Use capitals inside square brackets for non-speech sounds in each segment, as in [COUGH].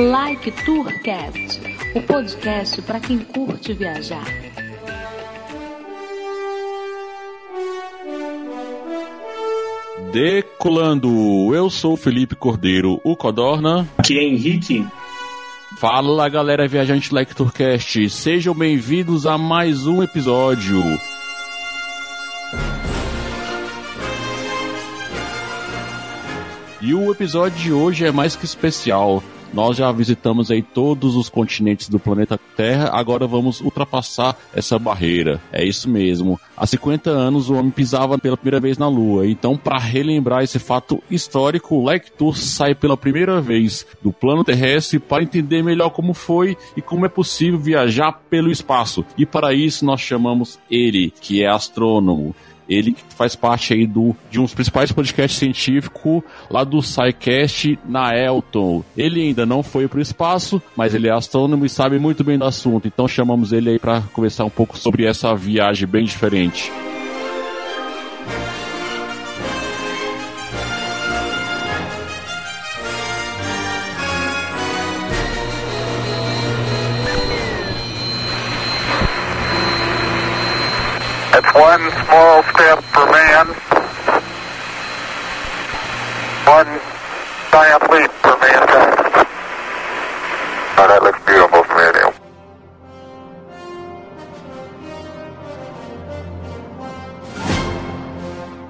Like Tourcast, o podcast para quem curte viajar. Decolando, eu sou Felipe Cordeiro, o Codorna. Aqui é Henrique. Fala galera viajante Like Tourcast, sejam bem-vindos a mais um episódio. E o episódio de hoje é mais que especial. Nós já visitamos aí todos os continentes do planeta Terra, agora vamos ultrapassar essa barreira. É isso mesmo. Há 50 anos o homem pisava pela primeira vez na Lua. Então, para relembrar esse fato histórico, o Lectur sai pela primeira vez do plano terrestre para entender melhor como foi e como é possível viajar pelo espaço. E para isso nós chamamos ele, que é astrônomo. Ele faz parte aí do, de um dos principais podcasts científicos lá do SciCast na Elton. Ele ainda não foi para o espaço, mas ele é astrônomo e sabe muito bem do assunto. Então chamamos ele aí para conversar um pouco sobre essa viagem bem diferente. One small step for man, one giant leap for mankind. Oh, that looks beautiful from here, Neil.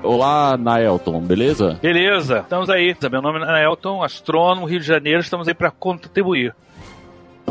Olá, Naelton, beleza? Beleza, estamos aí. Meu nome é Naelton, astrônomo, Rio de Janeiro, estamos aí para contribuir.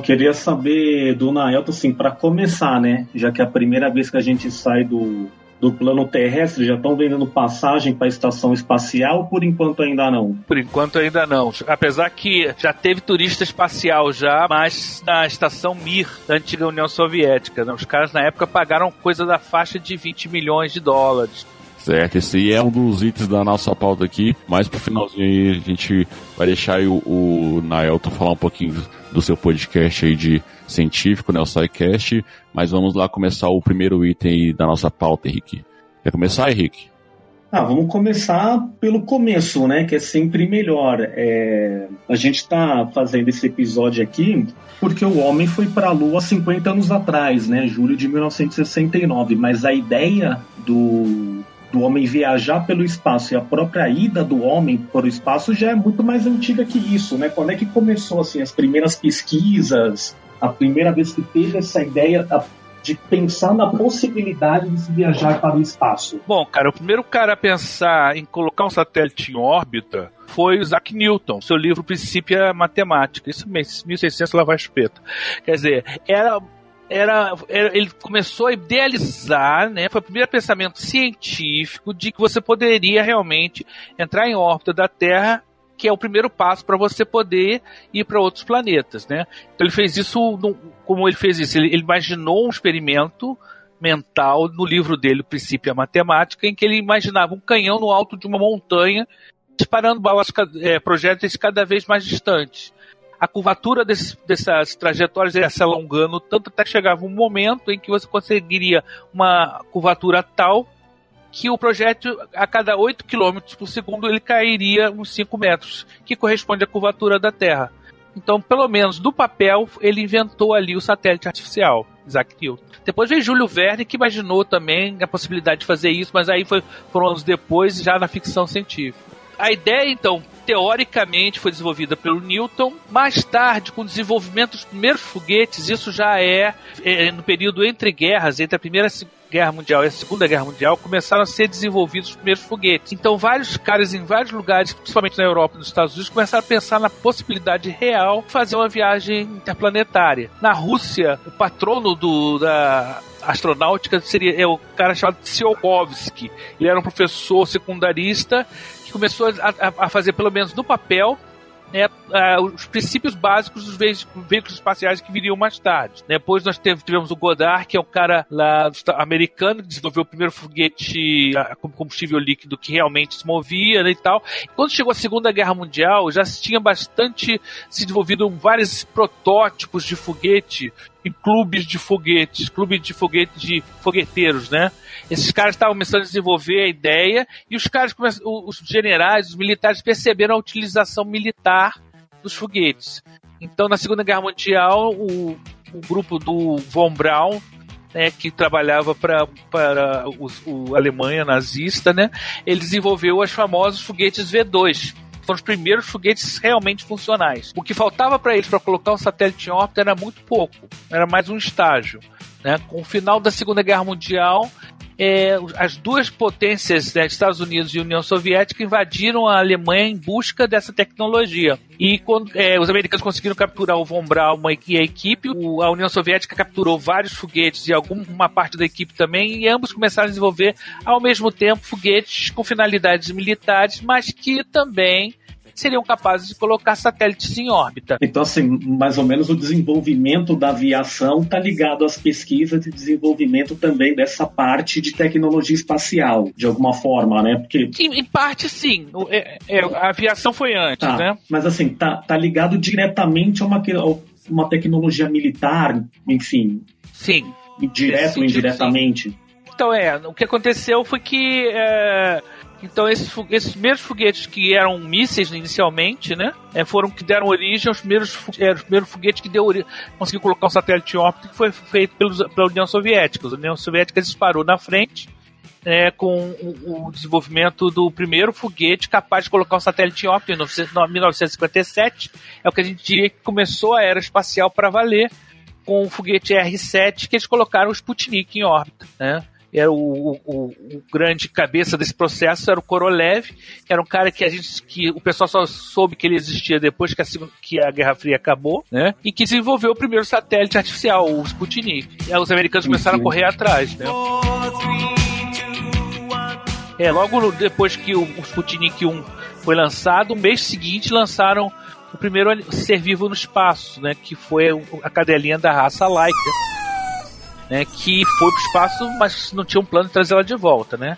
Queria saber do Naelton, assim, para começar, né? Já que é a primeira vez que a gente sai do, do plano terrestre, já estão vendendo passagem para a estação espacial? Por enquanto ainda não. Por enquanto ainda não. Apesar que já teve turista espacial já, mas na estação Mir, da antiga União Soviética. Né? Os caras na época pagaram coisa da faixa de 20 milhões de dólares. Certo, esse é um dos itens da nossa pauta aqui, mas pro finalzinho aí a gente vai deixar o, o Naelton falar um pouquinho do seu podcast aí de científico, né, o SciCast, mas vamos lá começar o primeiro item aí da nossa pauta, Henrique. Quer começar, Henrique? Ah, vamos começar pelo começo, né? Que é sempre melhor. É... A gente está fazendo esse episódio aqui porque o homem foi para a Lua 50 anos atrás, né? Julho de 1969. Mas a ideia do, do homem viajar pelo espaço e a própria ida do homem para o espaço já é muito mais antiga que isso, né? Quando é que começou assim as primeiras pesquisas, a primeira vez que teve essa ideia de pensar na possibilidade de se viajar para o espaço? Bom, cara, o primeiro cara a pensar em colocar um satélite em órbita foi o Isaac Newton, seu livro Princípio Matemática, isso mesmo, 1600 lavar espeta. Quer dizer, era era, era, ele começou a idealizar, né? Foi o primeiro pensamento científico de que você poderia realmente entrar em órbita da Terra, que é o primeiro passo para você poder ir para outros planetas, né? Então ele fez isso, no, como ele fez isso? Ele, ele imaginou um experimento mental no livro dele, O Princípio e a Matemática, em que ele imaginava um canhão no alto de uma montanha disparando balas, é, projéteis cada vez mais distantes a curvatura dessas trajetórias ia se alongando tanto até que chegava um momento em que você conseguiria uma curvatura tal que o projétil, a cada 8 km por segundo, ele cairia uns 5 metros, que corresponde à curvatura da Terra. Então, pelo menos no papel, ele inventou ali o satélite artificial, Isaac Newton. Depois veio Júlio Verne, que imaginou também a possibilidade de fazer isso, mas aí foi, foram anos depois, já na ficção científica. A ideia, então, teoricamente foi desenvolvida pelo Newton. Mais tarde, com o desenvolvimento dos primeiros foguetes, isso já é, é no período entre guerras, entre a primeira Guerra Mundial e a Segunda Guerra Mundial, começaram a ser desenvolvidos os primeiros foguetes. Então, vários caras em vários lugares, principalmente na Europa e nos Estados Unidos, começaram a pensar na possibilidade real de fazer uma viagem interplanetária. Na Rússia, o patrono do, da astronáutica seria é o cara chamado Tsiolkovsky. Ele era um professor secundarista começou a, a fazer, pelo menos no papel, né, uh, os princípios básicos dos ve veículos espaciais que viriam mais tarde. Depois nós tivemos o Goddard, que é o cara lá americano que desenvolveu o primeiro foguete uh, com combustível líquido que realmente se movia né, e tal. E quando chegou a Segunda Guerra Mundial, já se tinha bastante se desenvolvido vários protótipos de foguete em clubes de foguetes, clubes de foguete de fogueteiros, né? Esses caras estavam começando a desenvolver a ideia e os caras, os generais, os militares perceberam a utilização militar dos foguetes. Então, na Segunda Guerra Mundial, o, o grupo do Von Braun né, que trabalhava para a Alemanha nazista, né, ele desenvolveu os famosos foguetes V2. Foram os primeiros foguetes realmente funcionais. O que faltava para eles para colocar um satélite em órbita era muito pouco, era mais um estágio. Né? Com o final da Segunda Guerra Mundial, é, as duas potências, né, Estados Unidos e União Soviética, invadiram a Alemanha em busca dessa tecnologia. E quando é, os americanos conseguiram capturar o Von Braun e a equipe, o, a União Soviética capturou vários foguetes e alguma parte da equipe também, e ambos começaram a desenvolver ao mesmo tempo foguetes com finalidades militares, mas que também seriam capazes de colocar satélites em órbita. Então, assim, mais ou menos o desenvolvimento da aviação está ligado às pesquisas e desenvolvimento também dessa parte de tecnologia espacial, de alguma forma, né? Porque... Em, em parte, sim. É, é, a aviação foi antes, tá, né? Mas, assim, tá, tá ligado diretamente a uma, a uma tecnologia militar, enfim. Sim. Direto ou indiretamente. Sim. Então, é, o que aconteceu foi que. É então esses, esses primeiros foguetes que eram mísseis inicialmente, né, é, foram que deram origem aos primeiros, é, os primeiros foguetes que deu conseguiu colocar um satélite óptico que foi feito pelos, pela União Soviética. A União Soviética disparou na frente é, com o, o, desenvolvimento do primeiro foguete capaz de colocar um satélite óptico em 1957. É o que a gente diria que começou a era espacial para valer com o foguete R-7 que eles colocaram o Sputnik em órbita, né? Era o, o, o, grande cabeça desse processo era o Korolev, que era um cara que a gente que o pessoal só soube que ele existia depois que a, que a Guerra Fria acabou, né? E que desenvolveu o primeiro satélite artificial, o Sputnik. E aí os americanos começaram a correr atrás, né? É, logo depois que o, o Sputnik 1 foi lançado, no mês seguinte lançaram o primeiro ser vivo no espaço, né? Que foi a cadelinha da raça Laika né, que foi pro espaço, mas não tinha um plano de trazer ela de volta, né?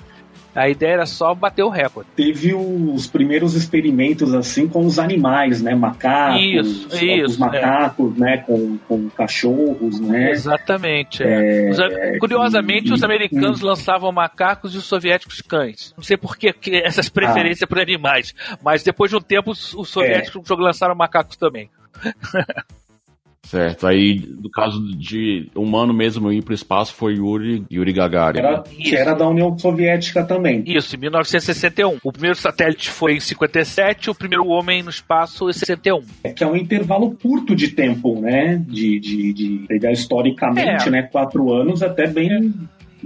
A ideia era só bater o recorde. Teve os primeiros experimentos assim com os animais, né? Macacos, isso, isso, os macacos, é. né? Com, com cachorros, né? Exatamente. É. É, os, curiosamente, e, os americanos lançavam macacos e os soviéticos cães. Não sei por que essas preferências ah. por animais, mas depois de um tempo os, os soviéticos é. lançaram macacos também. [LAUGHS] Certo. Aí, no caso de humano mesmo ir para o espaço, foi Yuri, Yuri Gagarin. Era, que era da União Soviética também. Isso, em 1961. O primeiro satélite foi em 57, o primeiro homem no espaço em 61. É que é um intervalo curto de tempo, né? De, de, de pegar historicamente, é. né? Quatro anos até bem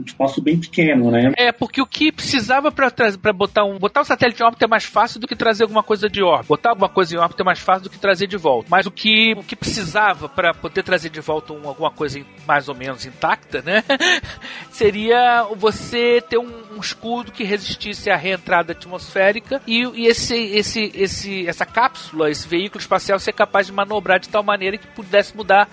espaço bem pequeno, né? É, porque o que precisava para botar um botar um satélite em órbita é mais fácil do que trazer alguma coisa de órbita. Botar alguma coisa em órbita é mais fácil do que trazer de volta. Mas o que, o que precisava para poder trazer de volta um, alguma coisa mais ou menos intacta, né? [LAUGHS] Seria você ter um, um, escudo que resistisse à reentrada atmosférica e, e esse, esse, esse, essa cápsula, esse veículo espacial ser capaz de manobrar de tal maneira que pudesse mudar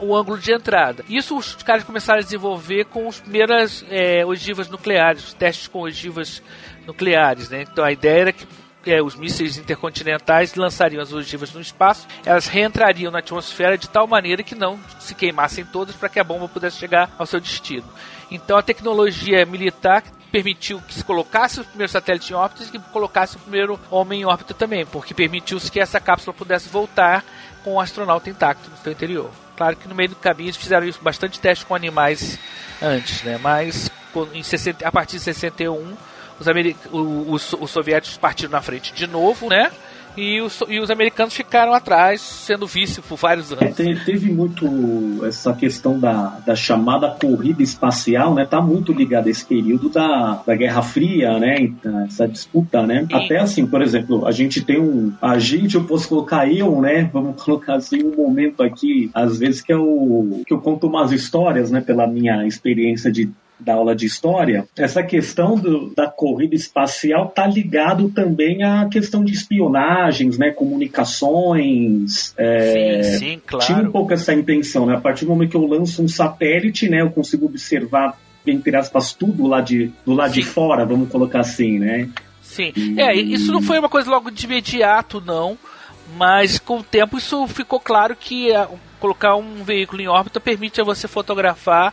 o ângulo de entrada. Isso os caras começaram a desenvolver com as primeiras é, ogivas nucleares, os testes com ogivas nucleares, né? Então a ideia era que é, os mísseis intercontinentais lançariam as ogivas no espaço, elas reentrariam na atmosfera de tal maneira que não se queimassem todas para que a bomba pudesse chegar ao seu destino. Então a tecnologia militar permitiu que se colocasse o primeiro satélite em órbita e que colocasse o primeiro homem em órbita também, porque permitiu-se que essa cápsula pudesse voltar com o astronauta intacto no seu interior. Claro que no meio do caminho eles fizeram isso, bastante teste com animais antes, né? Mas em 60, a partir de 61 os, os, os soviéticos partiram na frente de novo, né? E os, e os americanos ficaram atrás, sendo vice por vários anos. É, teve muito essa questão da, da chamada corrida espacial, né? Tá muito ligada a esse período da, da Guerra Fria, né? Essa disputa, né? Até assim, por exemplo, a gente tem um. A gente, eu posso colocar eu, né? Vamos [LAUGHS] colocar assim um momento aqui, às vezes, que eu, que eu conto umas histórias, né? Pela minha experiência de da aula de história, essa questão do, da corrida espacial está ligado também à questão de espionagens, né, comunicações. É, sim, sim, claro. Tinha um pouco essa intenção, né? A partir do momento que eu lanço um satélite, né, eu consigo observar entre aspas tudo lá de do lado sim. de fora, vamos colocar assim, né? Sim. E... É, isso não foi uma coisa logo de imediato, não. Mas com o tempo isso ficou claro que uh, colocar um veículo em órbita permite a você fotografar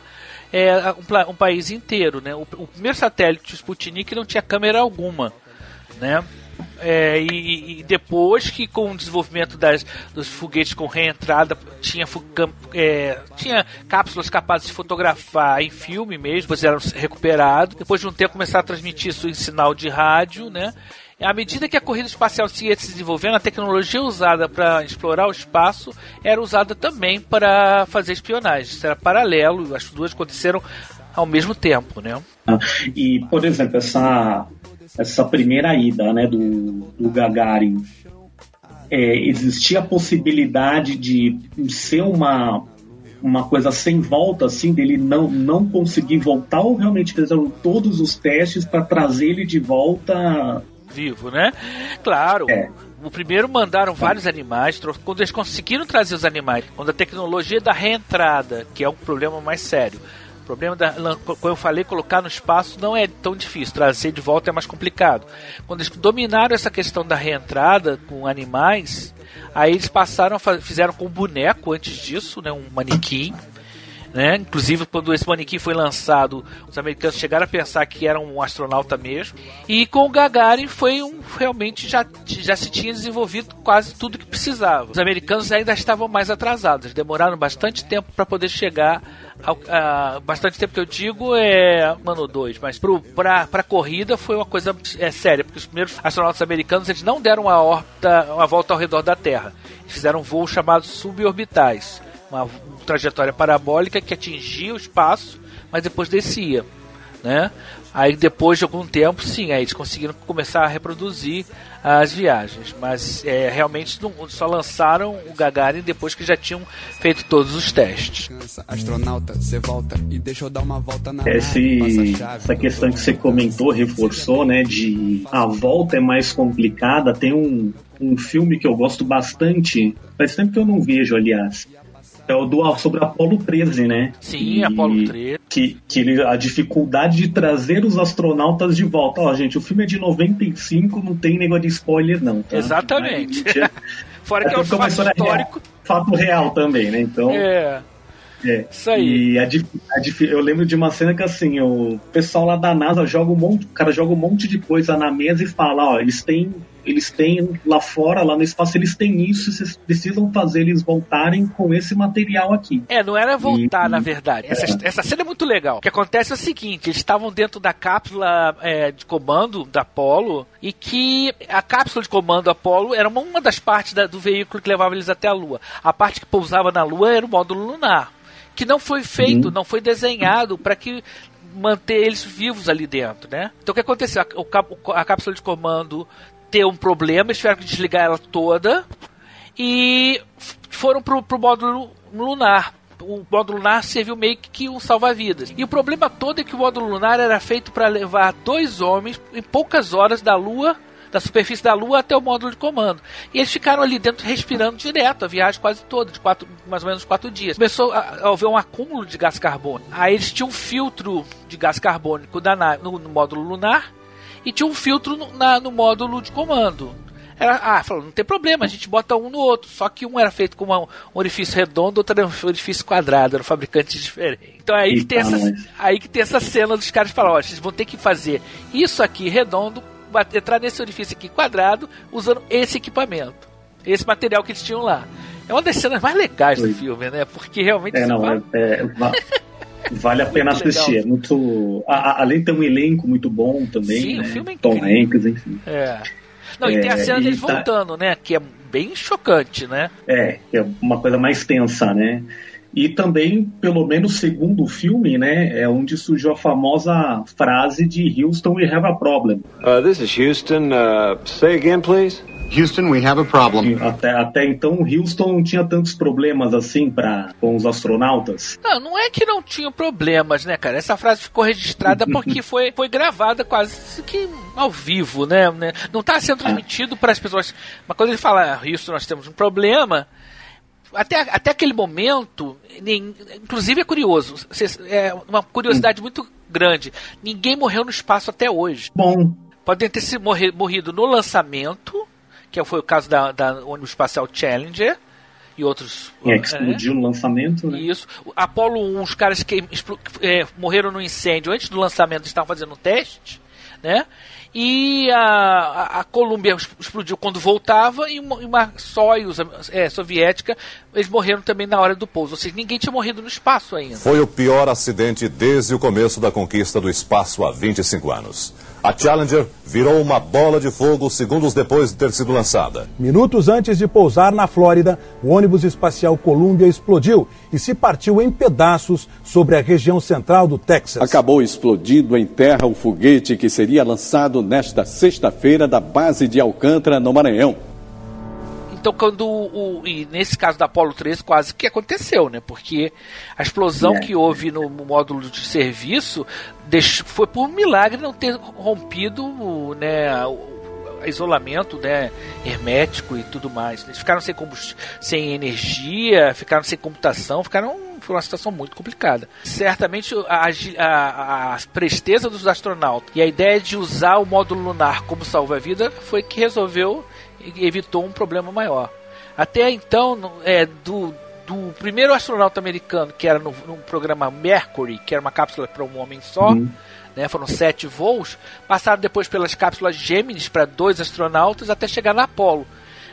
é, um, um, país inteiro, né? O, o, primeiro satélite, Sputnik, não tinha câmera alguma, né? É, e, e, depois que com o desenvolvimento das, dos foguetes com reentrada tinha, é, tinha cápsulas capazes de fotografar em filme mesmo, depois eram recuperados. Depois de um tempo começaram a transmitir isso em sinal de rádio, né? À medida que a corrida espacial se ia se desenvolvendo, a tecnologia usada para explorar o espaço era usada também para fazer espionagem. Isso era paralelo, as duas aconteceram ao mesmo tempo, né? E, por exemplo, essa, essa primeira ida né, do, do Gagarin, é, existia a possibilidade de ser uma, uma coisa sem volta, assim, dele não, não conseguir voltar, ou realmente fizeram todos os testes para trazer ele de volta vivo, né? Claro. É. O primeiro mandaram vários animais, quando eles conseguiram trazer os animais, quando a tecnologia da reentrada, que é um problema mais sério, o problema da, como eu falei, colocar no espaço não é tão difícil, trazer de volta é mais complicado. Quando eles dominaram essa questão da reentrada com animais, aí eles passaram, fizeram com um boneco antes disso, né, um manequim, né? Inclusive, quando esse manequim foi lançado, os americanos chegaram a pensar que era um astronauta mesmo. E com o Gagarin foi um realmente já, já se tinha desenvolvido quase tudo que precisava. Os americanos ainda estavam mais atrasados, demoraram bastante tempo para poder chegar ao, a, bastante tempo que eu digo é um ano dois, mas pra, pra corrida foi uma coisa é, séria, porque os primeiros astronautas americanos eles não deram uma, horta, uma volta ao redor da Terra. Eles fizeram voos chamados suborbitais uma trajetória parabólica que atingia o espaço, mas depois descia, né? Aí depois de algum tempo, sim, aí eles conseguiram começar a reproduzir as viagens, mas é, realmente não, só lançaram o Gagarin depois que já tinham feito todos os testes. Astronauta, você volta e deixa eu dar uma volta na Esse, essa questão que você comentou, reforçou, né, de a volta é mais complicada. Tem um, um filme que eu gosto bastante, faz tempo que eu não vejo, aliás, é o do, sobre Apolo 13, né? Sim, e, Apolo 13. Que, que ele, a dificuldade de trazer os astronautas de volta. Ó, gente, o filme é de 95, não tem negócio de spoiler, não. Tá? Exatamente. [LAUGHS] Fora que é, um fato histórico. Real, fato real também, né? Então. É. É. Isso aí. E a, a, eu lembro de uma cena que assim, o pessoal lá da NASA joga um monte, o cara joga um monte de coisa na mesa e fala, ó, eles têm eles têm lá fora, lá no espaço, eles têm isso, vocês precisam fazer eles voltarem com esse material aqui. É, não era voltar, e, na verdade. Essa, é. essa cena é muito legal. O que acontece é o seguinte: eles estavam dentro da cápsula é, de comando da Apollo e que a cápsula de comando Apollo era uma, uma das partes da, do veículo que levava eles até a Lua. A parte que pousava na Lua era o módulo lunar. Que não foi feito, uhum. não foi desenhado para que manter eles vivos ali dentro, né? Então o que aconteceu? A, a cápsula de comando ter um problema, eles tiveram que desligar ela toda e foram pro, pro módulo lunar. O módulo lunar serviu meio que um salva-vidas. E o problema todo é que o módulo lunar era feito para levar dois homens em poucas horas da Lua da superfície da Lua até o módulo de comando. E eles ficaram ali dentro respirando direto a viagem quase toda, de quatro, mais ou menos quatro dias. Começou a haver um acúmulo de gás carbônico. Aí eles tinham um filtro de gás carbônico da no, no módulo lunar e tinha um filtro no, na, no módulo de comando. Era, ah, falou, não tem problema, a gente bota um no outro. Só que um era feito com uma, um orifício redondo, outro era um orifício quadrado, era um fabricante diferente. Então é aí que tem essa, aí que tem essa cena dos caras falam, ó, vocês vão ter que fazer isso aqui redondo, entrar nesse orifício aqui quadrado, usando esse equipamento. Esse material que eles tinham lá. É uma das cenas mais legais do filme, né? Porque realmente. É, não, é, é, [LAUGHS] Vale a pena assistir. É muito. A, a, além de ter um elenco muito bom também. Sim, né? o filme é Tom Hanks, enfim. É. Não, e tem a é, cena deles tá... voltando, né? Que é bem chocante, né? É, é uma coisa mais tensa, né? E também, pelo menos segundo o filme, né, é onde surgiu a famosa frase de Houston, we have a problem. Uh, this is Houston. Uh, say again, please. Houston, we have a problem. Até, até então, Houston não tinha tantos problemas assim para com os astronautas. Não, não é que não tinha problemas, né, cara? Essa frase ficou registrada porque [LAUGHS] foi, foi gravada quase que ao vivo, né? né? Não está sendo transmitido para as pessoas. Mas quando ele fala, Houston, nós temos um problema, até, até aquele momento, nem, inclusive é curioso, é uma curiosidade muito grande. Ninguém morreu no espaço até hoje. Bom. Podem ter se morrer, morrido no lançamento, que foi o caso da, da ônibus espacial Challenger e outros. É, que explodiu é, no lançamento, né? Isso. Apolo 1, os caras que é, morreram no incêndio antes do lançamento estavam fazendo um teste, né? e a, a, a Columbia explodiu quando voltava e uma, uma Soyuz é, soviética, eles morreram também na hora do pouso. Ou seja, ninguém tinha morrido no espaço ainda. Foi o pior acidente desde o começo da conquista do espaço há 25 anos. A Challenger virou uma bola de fogo segundos depois de ter sido lançada. Minutos antes de pousar na Flórida, o ônibus espacial Columbia explodiu e se partiu em pedaços sobre a região central do Texas. Acabou explodindo em terra o foguete que seria lançado nesta sexta-feira da base de Alcântara, no Maranhão. Então, quando o, E nesse caso da Apollo 13, quase que aconteceu, né? Porque a explosão é. que houve no módulo de serviço deixou, foi por um milagre não ter rompido né, o, isolamento né, hermético e tudo mais. Eles ficaram sem, sem energia, ficaram sem computação, ficaram foi uma situação muito complicada. Certamente a, a, a, presteza dos astronautas e a ideia de usar o módulo lunar como salva-vida foi que resolveu evitou um problema maior. Até então, é, do, do primeiro astronauta americano, que era no, no programa Mercury, que era uma cápsula para um homem só, uhum. né, foram sete voos, passaram depois pelas cápsulas Gemini para dois astronautas até chegar na Apollo.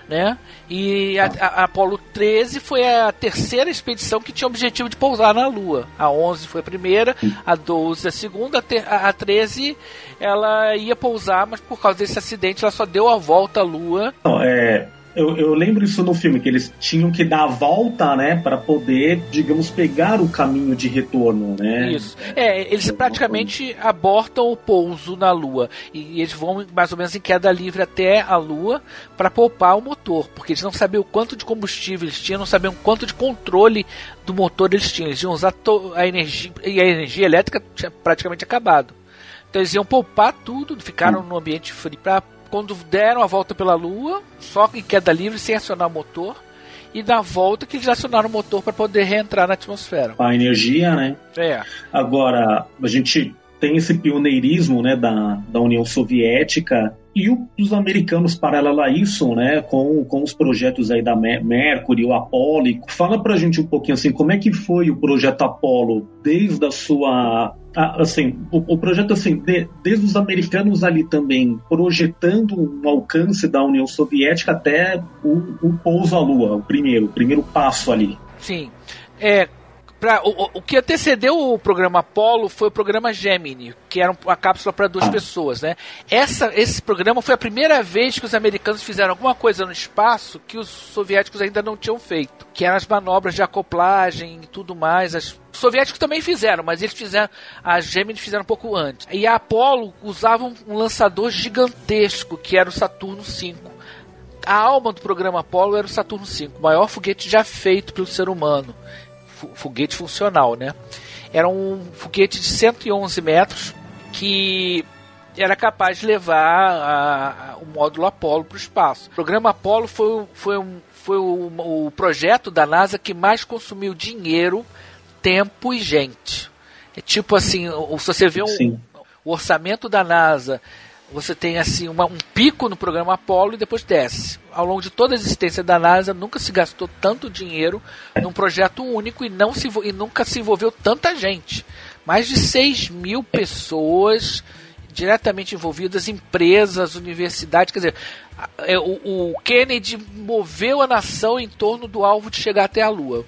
Né? E a, a, Apollo 13 foi a terceira expedição que tinha o objetivo de pousar na Lua. A 11 foi a primeira, a 12 a segunda, a, a 13 ela ia pousar, mas por causa desse acidente ela só deu a volta à Lua. Não, é, eu, eu, lembro isso no filme, que eles tinham que dar a volta, né, para poder, digamos, pegar o caminho de retorno, né? Isso. É, eles praticamente abortam o pouso na Lua. E eles vão mais ou menos em queda livre até a Lua para poupar o motor, porque eles não sabiam o quanto de combustível eles tinham, não sabiam o quanto de controle do motor eles tinham. Eles iam usar a energia, e a energia elétrica tinha praticamente acabado. Então eles iam poupar tudo, ficaram hum. no ambiente frio para quando deram a volta pela Lua, só em queda livre, sem acionar o motor. E na volta que eles acionaram o motor para poder reentrar na atmosfera. A energia, né? É. Agora, a gente tem esse pioneirismo né, da, da União Soviética e os americanos paralelo a isso, né, com, com os projetos aí da Mercury, o Apollo. Fala pra gente um pouquinho assim, como é que foi o projeto Apollo desde a sua assim, o, o, projeto assim, de, desde os americanos ali também projetando um alcance da União Soviética até o, o pouso à Lua, o primeiro, o primeiro passo ali. Sim. É, Pra, o, o, que antecedeu o programa Apollo foi o programa Gemini, que era uma cápsula para duas pessoas, né? Essa, esse programa foi a primeira vez que os americanos fizeram alguma coisa no espaço que os soviéticos ainda não tinham feito, que eram as manobras de acoplagem e tudo mais. As, os soviéticos também fizeram, mas eles fizeram, a Gemini fizeram um pouco antes. E a Apollo usava um, um lançador gigantesco, que era o Saturno V a alma do programa Apollo era o Saturno V, o maior foguete já feito pelo ser humano foguete funcional, né? Era um foguete de 111 metros que era capaz de levar a, a, o módulo Apollo para o espaço. O programa Apollo foi, foi, um, foi o, o, projeto da NASA que mais consumiu dinheiro, tempo e gente. É tipo assim, se você vê um, o orçamento da NASA você tem assim uma, um pico no programa Apollo e depois desce. Ao longo de toda a existência da NASA, nunca se gastou tanto dinheiro num projeto único e, não se, e nunca se envolveu tanta gente. Mais de 6 mil pessoas diretamente envolvidas, empresas, universidades. Quer dizer, é, o, o Kennedy moveu a nação em torno do alvo de chegar até a Lua.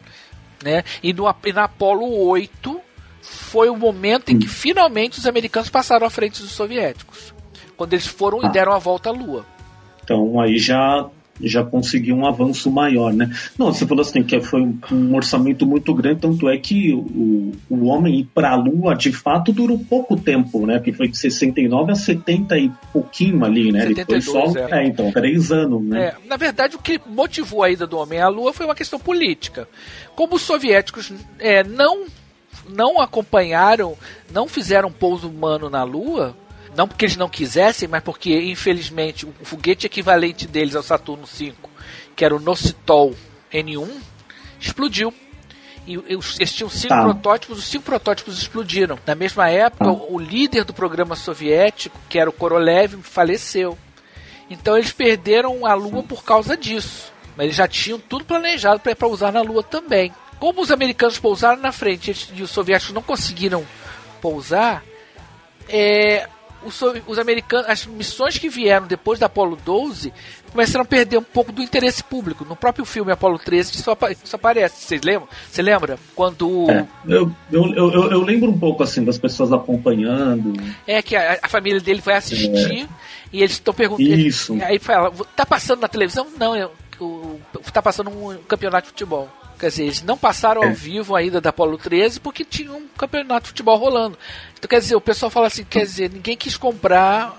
Né? E, no, e na Apollo 8 foi o momento em que finalmente os americanos passaram à frente dos soviéticos quando eles foram ah. e deram a volta à Lua. Então aí já já conseguiu um avanço maior, né? Não, você falou assim que foi um, um orçamento muito grande, tanto é que o, o homem ir para a Lua de fato durou pouco tempo, né? Que foi de 69 a 70 e pouquinho ali, né? 72, Ele foi só, é. é. então, três anos, né? É, na verdade, o que motivou a ida do homem à Lua foi uma questão política. Como os soviéticos é, não não acompanharam, não fizeram pouso humano na Lua, não porque eles não quisessem, mas porque, infelizmente, o foguete equivalente deles ao Saturno V, que era o Nocitol N1, explodiu. E eles tinham cinco tá. protótipos, os cinco protótipos explodiram. Na mesma época, tá. o líder do programa soviético, que era o Korolev, faleceu. Então eles perderam a Lua por causa disso. Mas eles já tinham tudo planejado para usar na Lua também. Como os americanos pousaram na frente e os soviéticos não conseguiram pousar, é, os, os americanos, as missões que vieram depois da Apollo 12 começaram a perder um pouco do interesse público. No próprio filme Apollo 13 isso, isso aparece. Vocês lembram? Você lembra? Quando. É, eu, eu, eu, eu, lembro um pouco assim das pessoas acompanhando. É que a, a família dele vai assistir é. e eles estão perguntando. Isso. Aí fala, tá passando na televisão? Não, eu, tá passando um campeonato de futebol. Quer dizer, eles não passaram ao é. vivo ainda da Apolo 13 porque tinha um campeonato de futebol rolando. Então, quer dizer, o pessoal fala assim, quer dizer, ninguém quis comprar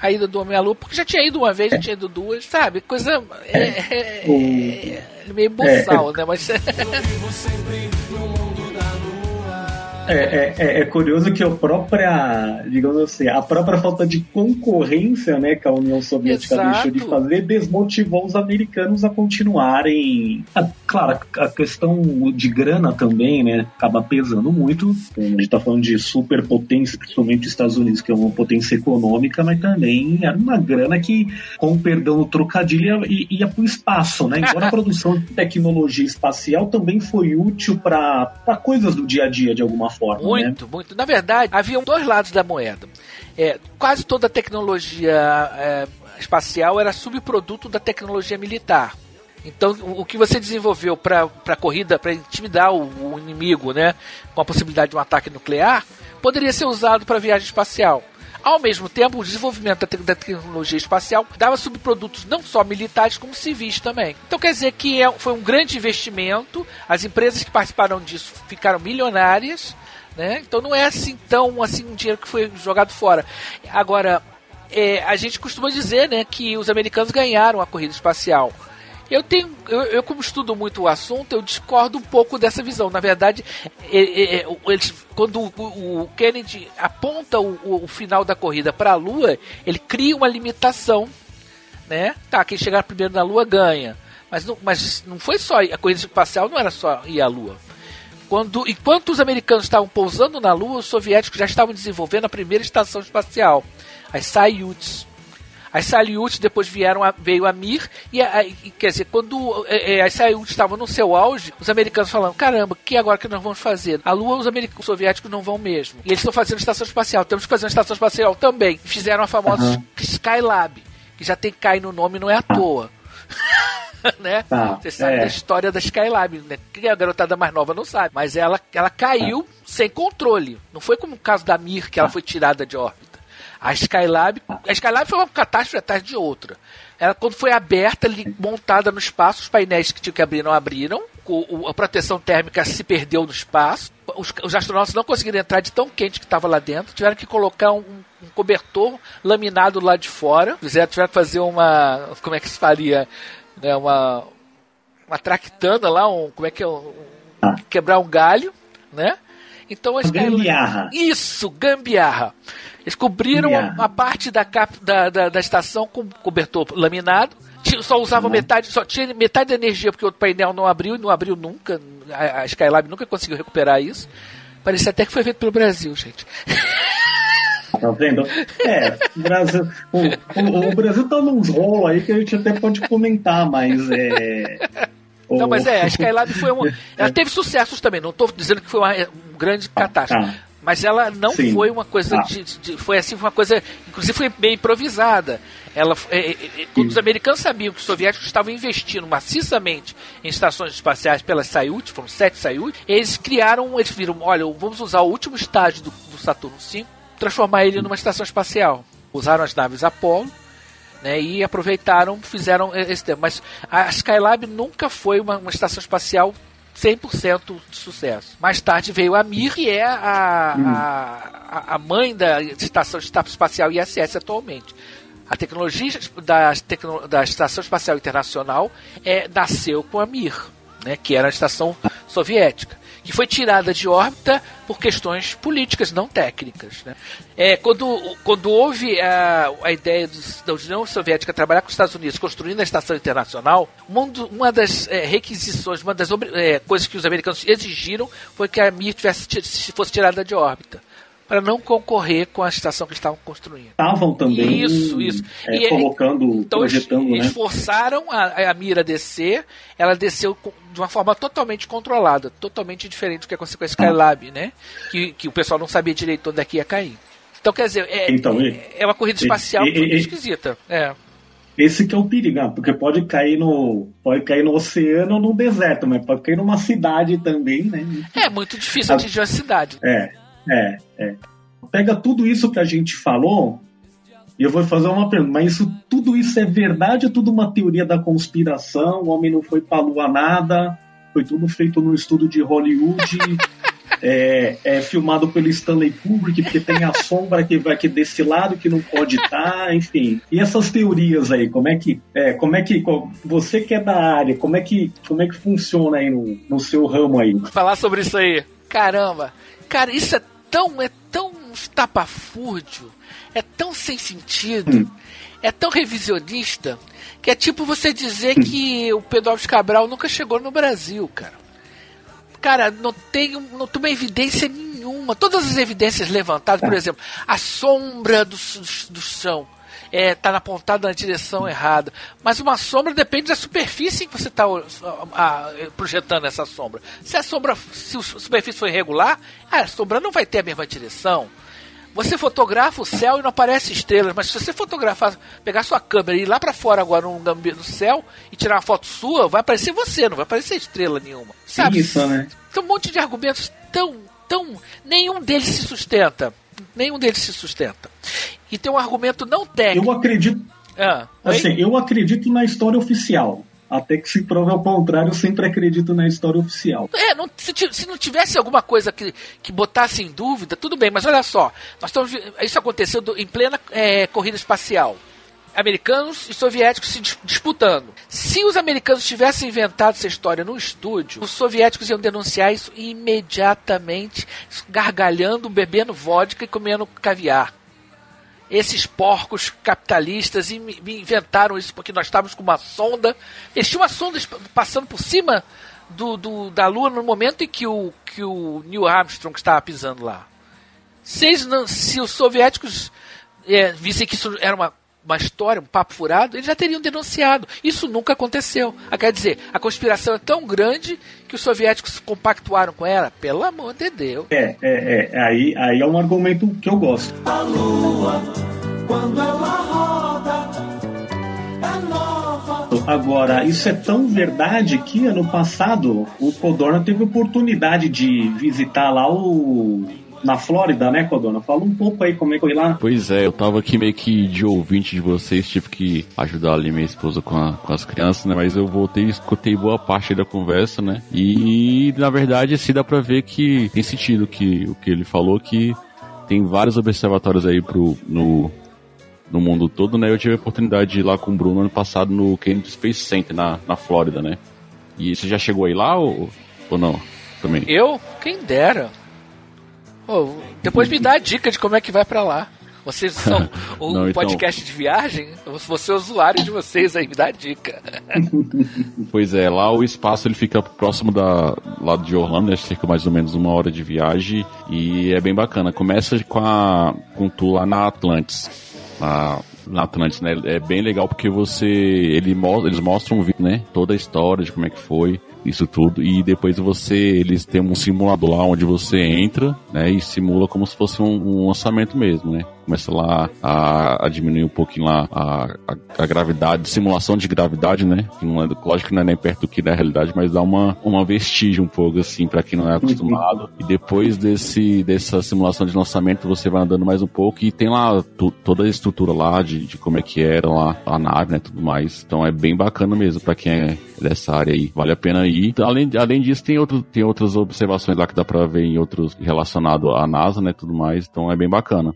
a ida do Homem à Lua, porque já tinha ido uma vez, já tinha ido duas, sabe? Coisa é, é, é, é meio boçal, né? Mas. [LAUGHS] [LAUGHS] É, é, é, é, curioso que a própria, digamos assim, a própria falta de concorrência né, que a União Soviética Exato. deixou de fazer desmotivou os americanos a continuarem. A, claro, a questão de grana também, né, acaba pesando muito. A gente está falando de superpotência, principalmente os Estados Unidos, que é uma potência econômica, mas também era uma grana que, com o perdão do trocadilho, ia, ia para o espaço, né? Embora a [LAUGHS] produção de tecnologia espacial também foi útil para coisas do dia a dia, de alguma forma forma. Muito, né? muito. Na verdade, haviam dois lados da moeda. É, quase toda a tecnologia é, espacial era subproduto da tecnologia militar. Então, o que você desenvolveu para a corrida, para intimidar o, o, inimigo, né, com a possibilidade de um ataque nuclear, poderia ser usado para viagem espacial. Ao mesmo tempo, o desenvolvimento da, te da, tecnologia espacial dava subprodutos não só militares, como civis também. Então quer dizer que é, foi um grande investimento, as empresas que participaram disso ficaram milionárias, né? Então não é assim tão assim um dinheiro que foi jogado fora. Agora, é, a gente costuma dizer né, que os americanos ganharam a corrida espacial. Eu tenho, eu, eu, como estudo muito o assunto, eu discordo um pouco dessa visão. Na verdade, é, é, é eles, quando o, o, Kennedy aponta o, o final da corrida para a Lua, ele cria uma limitação, né? Tá, quem chegar primeiro na Lua ganha. Mas não, mas não foi só a corrida espacial, não era só ir à Lua. Quando, enquanto os americanos estavam pousando na Lua, os soviéticos já estavam desenvolvendo a primeira estação espacial, as Soyuz. As Salyut depois vieram a, veio a Mir e, a, e quer dizer, quando é, é as Salyut estavam no seu auge, os americanos falaram: caramba, que agora que nós vamos fazer? A Lua os, os soviéticos não vão mesmo. E eles estão fazendo estação espacial, temos que fazer uma estação espacial também. Fizeram a famosa uhum. Skylab, que já tem Kai no nome, não é à toa. [LAUGHS] né? Ah, Você sabe é. da história da Skylab, né? Que a garotada mais nova não sabe. Mas ela, ela caiu ah. sem controle. Não foi como o caso da Mir, que ela foi tirada de órbita. A Skylab, a Skylab foi uma catástrofe atrás de outra. Ela, quando foi aberta, montada no espaço, os painéis que tinham que abrir não abriram. O, o, a proteção térmica se perdeu no espaço. Os, os astronautas não conseguiram entrar de tão quente que estava lá dentro. Tiveram que colocar um, um cobertor laminado lá de fora. Fizeram, tiveram que fazer uma. Como é que se faria? né, uma, uma tractana lá, um, como é que é? Um, ah. Quebrar um galho, né? Então as gambiarra. Isso, gambiarra. Eles cobriram a parte da, cap, da, da, da, estação com cobertor laminado. Só usava metade, só tinha metade da energia porque o painel não abriu e não abriu nunca. A, Skylab nunca conseguiu recuperar isso. Parecia até que foi feito pelo Brasil, gente. Tá vendo? É, o Brasil, o, o, o Brasil tá nos rolos aí que a gente até pode comentar, mas é. [LAUGHS] Não, mas é, a Skylab foi uma. [LAUGHS] Ela teve sucessos também, não estou dizendo que foi uma, grande ah, catástrofe. Ah, mas ela não Sim. foi uma coisa ah. de, de, Foi assim, uma coisa. Inclusive foi bem improvisada. Ela, é, é, é quando os americanos sabiam que os soviéticos estavam investindo maciçamente em estações espaciais pelas Sayut, foram sete Sayut, eles criaram, eles viram, olha, vamos usar o último estágio do, do Saturno V transformar ele numa estação espacial. Usaram as naves Apollo né, e aproveitaram, fizeram esse tempo. Mas a Skylab nunca foi uma, uma estação espacial 100% de sucesso. Mais tarde veio a Mir, que é a, a, a mãe da estação espacial ISS atualmente. A tecnologia da, da Estação Espacial Internacional é, nasceu com a Mir, né, que era a estação soviética que foi tirada de órbita por questões políticas, não técnicas. Né? É, quando, quando houve a, a ideia dos, da União Soviética trabalhar com os Estados Unidos construindo a estação internacional, uma, uma das é, requisições, uma das é, coisas que os americanos exigiram foi que a Mir tivesse, fosse tirada de órbita para não concorrer com a estação que estavam construindo. Estavam também isso, isso. É, e, colocando, então projetando, eles, né? eles forçaram a, a mira a descer, ela desceu de uma forma totalmente controlada, totalmente diferente do que aconteceu com a Skylab, ah. né? Que, que o pessoal não sabia direito onde é que ia cair. Então, quer dizer, é, Então, é uma corrida espacial muito e- esquisita. É. Esse que é o perigo, ah, porque pode cair no pode cair no oceano ou no deserto, mas pode cair numa cidade também, né? É muito difícil atingir a cidade. É, é, é. Pega tudo isso que a gente falou e eu vou fazer uma pergunta, mas isso, tudo isso é verdade ou tudo uma teoria da conspiração? O homem não foi pra lua nada, foi tudo feito no estudo de Hollywood, [LAUGHS] é, é filmado pelo Stanley Kubrick, porque tem a sombra que vai aqui desse lado que não pode estar, enfim. E essas teorias aí, como é que é, como é que você que é da área, como é que como é que funciona aí no, no seu ramo aí? Falar sobre isso aí. Caramba. Cara, isso é tão, é tão estapafúrdio, é tão sem sentido, é tão revisionista, que é tipo você dizer que o Pedro Alves Cabral nunca chegou no Brasil, cara. Cara, não tem, não tem uma evidência nenhuma. Todas as evidências levantadas, por exemplo, a sombra do, s- do chão é, tá apontada na direção errada. Mas uma sombra depende da superfície em que você está projetando essa sombra. Se a sombra, se a superfície for irregular, a sombra não vai ter a mesma direção. Você fotografa o céu e não aparece estrelas, mas se você fotografar, pegar sua câmera e ir lá pra fora agora no, no céu e tirar uma foto sua, vai aparecer você, não vai aparecer estrela nenhuma. Sabe? Isso, né? Tem um monte de argumentos tão, tão. Nenhum deles se sustenta. Nenhum deles se sustenta. E tem um argumento não técnico. Eu acredito, Ah, assim, eu acredito na história oficial. Até que se prove ao contrário, eu sempre acredito na história oficial. É, não- se, se não tivesse alguma coisa que, que botasse em dúvida, tudo bem, mas olha só, nós estamos, isso aconteceu em plena é, corrida espacial. Americanos e soviéticos se dis- disputando. Se os americanos tivessem inventado essa história no estúdio, os soviéticos iam denunciar isso imediatamente, gargalhando, bebendo vodka e comendo caviar. Esses porcos capitalistas in- inventaram isso porque nós estávamos com uma sonda. Eles tinham uma sonda passando por cima do, do- da Lua no momento em que o, que o Neil Armstrong estava pisando lá. Se, eles não- se os soviéticos é, vissem que isso era uma, uma história, um papo furado, eles já teriam denunciado. Isso nunca aconteceu. Ah, quer dizer, a conspiração é tão grande que os soviéticos compactuaram com ela. Pelo amor de Deus. É, é, é. Aí, aí é um argumento que eu gosto. A lua, quando ela roda, é nova. Agora, isso é tão verdade que ano passado o Codorna teve oportunidade de visitar lá o. Na Flórida, né, Codorna? Fala um pouco aí como é que foi lá. Pois é, eu tava aqui meio que de ouvinte de vocês, tive que ajudar ali minha esposa com, a- com as crianças, né? Mas eu voltei e escutei boa parte da conversa, né? E na verdade, assim, dá pra ver que tem sentido que, o que ele falou, que tem vários observatórios aí pro, no, no mundo todo, né? Eu tive a oportunidade de ir lá com o Bruno ano passado no Kennedy Space Center, na, na Flórida, né? E você já chegou aí lá ou, ou não? Também. Eu? Quem dera. Ô, depois me dá a dica de como é que vai pra lá. Vocês são [LAUGHS] um Não, então- podcast de viagem? Vou ser usuário de vocês aí, me dá a dica. [LAUGHS] Pois é, lá o espaço ele fica próximo da lado de Orlando, né, cerca mais ou menos uma hora de viagem e é bem bacana. Começa com a com tour lá na Atlantis. Na, na Atlantis, né? É bem legal porque você ele eles mostram vídeo, né? Toda a história de como é que foi isso tudo e depois você eles têm um simulador lá onde você entra, né? E simula como se fosse um, um lançamento mesmo, né? Começa lá a, a diminuir um pouquinho lá a, a, a gravidade, simulação de gravidade, né? Que não é, lógico que não é nem perto do que da realidade, mas dá uma, uma vestígio um pouco assim para quem não é acostumado. E depois desse dessa simulação de lançamento você vai andando mais um pouco e tem lá tu- toda a estrutura lá de, de como é que era lá a nave, né? Tudo mais. Então é bem bacana mesmo para quem é dessa área aí. Vale a pena ir. Além, além disso, tem, outro, tem outras observações lá que dá pra ver em outros relacionado à NASA, né? Tudo mais. Então é bem bacana.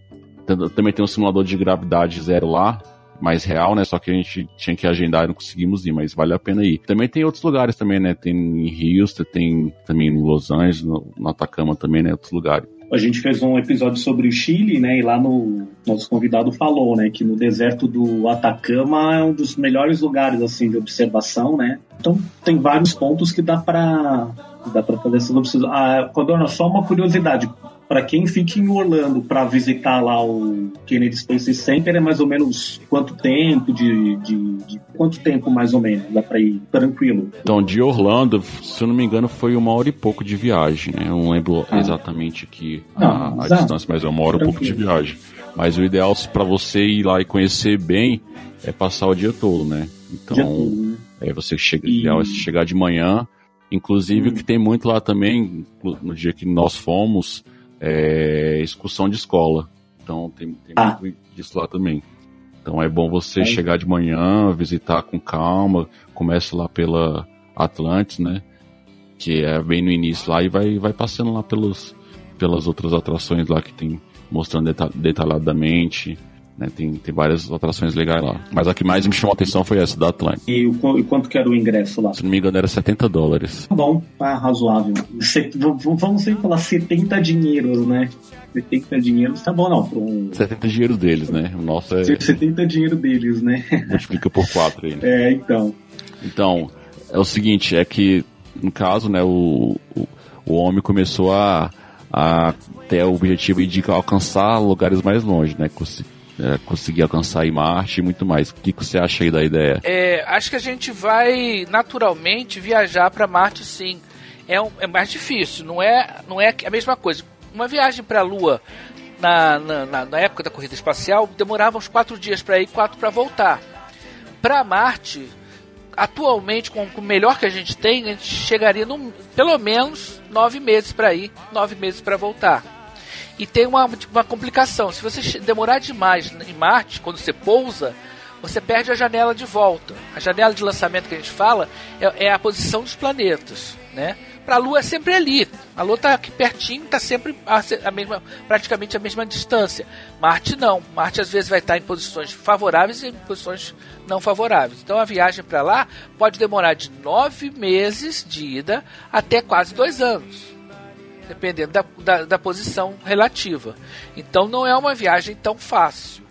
Tam- Também tem um simulador de gravidade zero lá, mais real, né? Só que a gente tinha que agendar e não conseguimos ir, mas vale a pena ir. Também tem outros lugares também, né? Tem em Houston, tem também em Los Angeles, no, no Atacama também, né? Outros lugares. A gente fez um episódio sobre o Chile, né? E lá no nosso convidado falou, né, que no deserto do Atacama é um dos melhores lugares assim de observação, né? Então tem vários pontos que dá para dá para fazer essas observações. Ah, Codorna, só uma curiosidade. Para quem fica em Orlando para visitar lá o Kennedy Space Center é mais ou menos quanto tempo de, de, de quanto tempo mais ou menos dá para ir tranquilo? Então, de Orlando, se eu não me engano, foi uma hora e pouco de viagem, né? Eu não lembro Ah. exatamente aqui Não, a, a distância, mas é uma hora e pouco de viagem. Mas o ideal para você ir lá e conhecer bem é passar o dia todo, né? Então, todo, né? é você chega, E- ideal é chegar de manhã. Inclusive, Hum. o que tem muito lá também, no dia que nós fomos, é excursão de escola. Então, tem, tem Ah. muito disso lá também. Então, é bom você Aí. chegar de manhã, visitar com calma. Começa lá pela Atlantis, né? Que é bem no início lá e vai, vai passando lá pelos, pelas outras atrações lá que tem, mostrando deta- detalhadamente. Né? Tem, tem várias atrações legais lá. Mas a que mais me chamou a atenção foi essa, da Atlantis. E, o e quanto que era o ingresso lá? Se não me engano, era 70 dólares. Tá bom, tá razoável. Se- vamos sempre falar 70 dinheiros, né? 70 dinheiros, tá bom não, para um 70 dinheiros deles, né? O nosso é, 70 dinheiro deles, né? multiplica por 4 aí, né? É, então. Então, é o seguinte, é que, no caso, né, o, o, o homem começou a, a ter o objetivo de alcançar lugares mais longe, né? É, conseguir alcançar aí Marte e muito mais. O que, que você acha aí da ideia? É, acho que a gente vai naturalmente viajar para Marte, sim. É, um- é mais difícil, não é, não é a mesma coisa. Uma viagem para a Lua na, na, na- época da corrida espacial demorava uns quatro dias para ir, quatro para voltar. Para Marte, atualmente, com, com o melhor que a gente tem, a gente chegaria no, pelo menos nove meses para ir, nove meses para voltar. E tem uma, uma complicação: se você demorar demais em Marte, quando você pousa, você perde a janela de volta. A janela de lançamento que a gente fala é, é a posição dos planetas, né? Para a Lua é sempre ali. A Lua está aqui pertinho, está sempre a, a mesma, praticamente a mesma distância. Marte não. Marte às vezes vai estar em posições favoráveis e em posições não favoráveis. Então a viagem para lá pode demorar de nove meses de ida até quase dois anos dependendo da, da, da posição relativa. Então não é uma viagem tão fácil.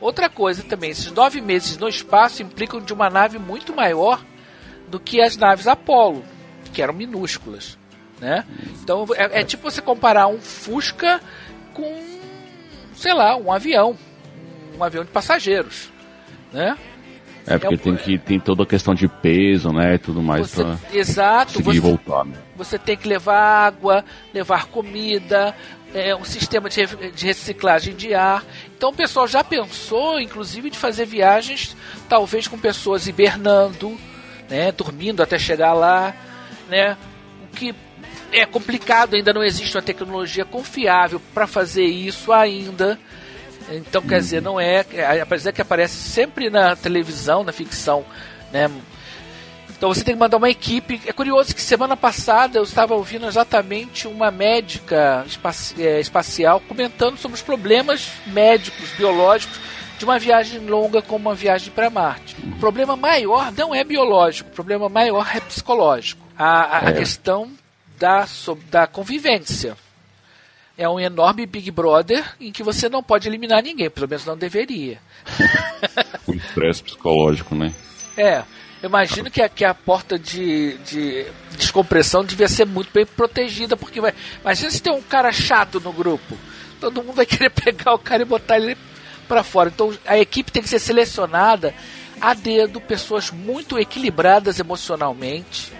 Outra coisa também, esses nove meses no espaço implicam de uma nave muito maior do que as naves Apollo, que eram minúsculas. Né? Então é, é tipo você comparar um Fusca com, sei lá, um avião, um avião de passageiros. Né? É porque É um- tem que tem toda a questão de peso, né, e tudo mais Você- pra exato, conseguir você- voltar. Né? Você tem que levar água, levar comida, é, um sistema de, de reciclagem de ar. Então o pessoal já pensou, inclusive, de fazer viagens, talvez com pessoas hibernando, né, dormindo até chegar lá, né? O que é complicado, ainda não existe uma tecnologia confiável para fazer isso ainda. Então, quer dizer, não é, é, apesar que aparece sempre na televisão, na ficção, né? Então você tem que mandar uma equipe. É curioso que semana passada eu estava ouvindo exatamente uma médica espaci- eh, espacial comentando sobre os problemas médicos, biológicos de uma viagem longa como uma viagem para Marte. O problema maior não é biológico, o problema maior é psicológico. A, a- a É. questão da, da convivência. É um enorme Big Brother em que você não pode eliminar ninguém, pelo menos não deveria. [LAUGHS] O estresse psicológico, né? É, imagino que a, que a porta de, de descompressão devia ser muito bem protegida, porque vai. Imagina se tem um cara chato no grupo. Todo mundo vai [LAUGHS] querer pegar o cara e botar ele pra fora. Então a equipe tem que ser selecionada a dedo, pessoas muito equilibradas emocionalmente.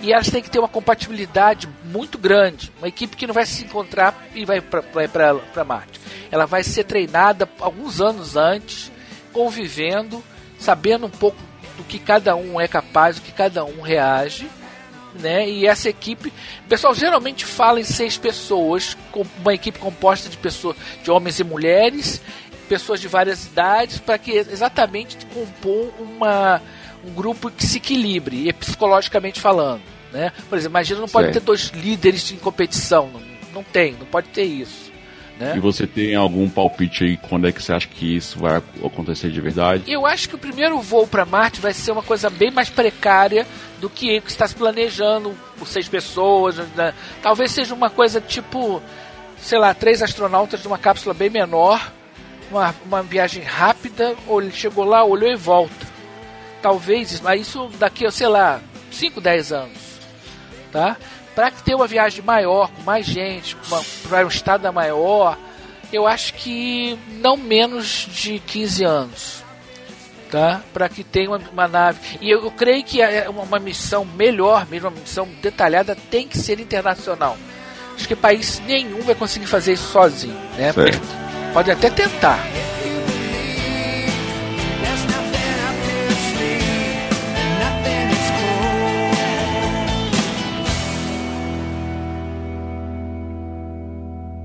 E elas têm que ter uma compatibilidade muito grande. Uma equipe que não vai se encontrar e vai para Marte. Ela vai ser treinada alguns anos antes, convivendo, sabendo um pouco do que cada um é capaz, do que cada um reage. Né? E essa equipe, o pessoal geralmente fala em seis pessoas, uma equipe composta de pessoas, de homens e mulheres, pessoas de várias idades, para que exatamente compor uma, um grupo que se equilibre, e psicologicamente falando. Né? Por exemplo, imagina não pode Certo. ter dois líderes em competição, não, não tem, não pode ter isso. Né? E você tem algum palpite aí quando é que você acha que isso vai acontecer de verdade? Eu acho que o primeiro voo para Marte vai ser uma coisa bem mais precária do que o que está se planejando por seis pessoas. né? Talvez seja uma coisa tipo, sei lá, três astronautas numa cápsula bem menor, uma, uma viagem rápida, ou ele chegou lá, olhou e volta. Talvez, isso- mas isso daqui a, sei lá, 5, 10 anos. Tá? Para ter uma viagem maior, com mais gente, para um estado maior, eu acho que não menos de 15 anos. Tá? Para que tenha uma, uma, nave. E eu, eu creio que é uma, uma missão melhor, mesmo uma missão detalhada, tem que ser internacional. Acho que país nenhum vai conseguir fazer isso sozinho. Né? Pode até tentar.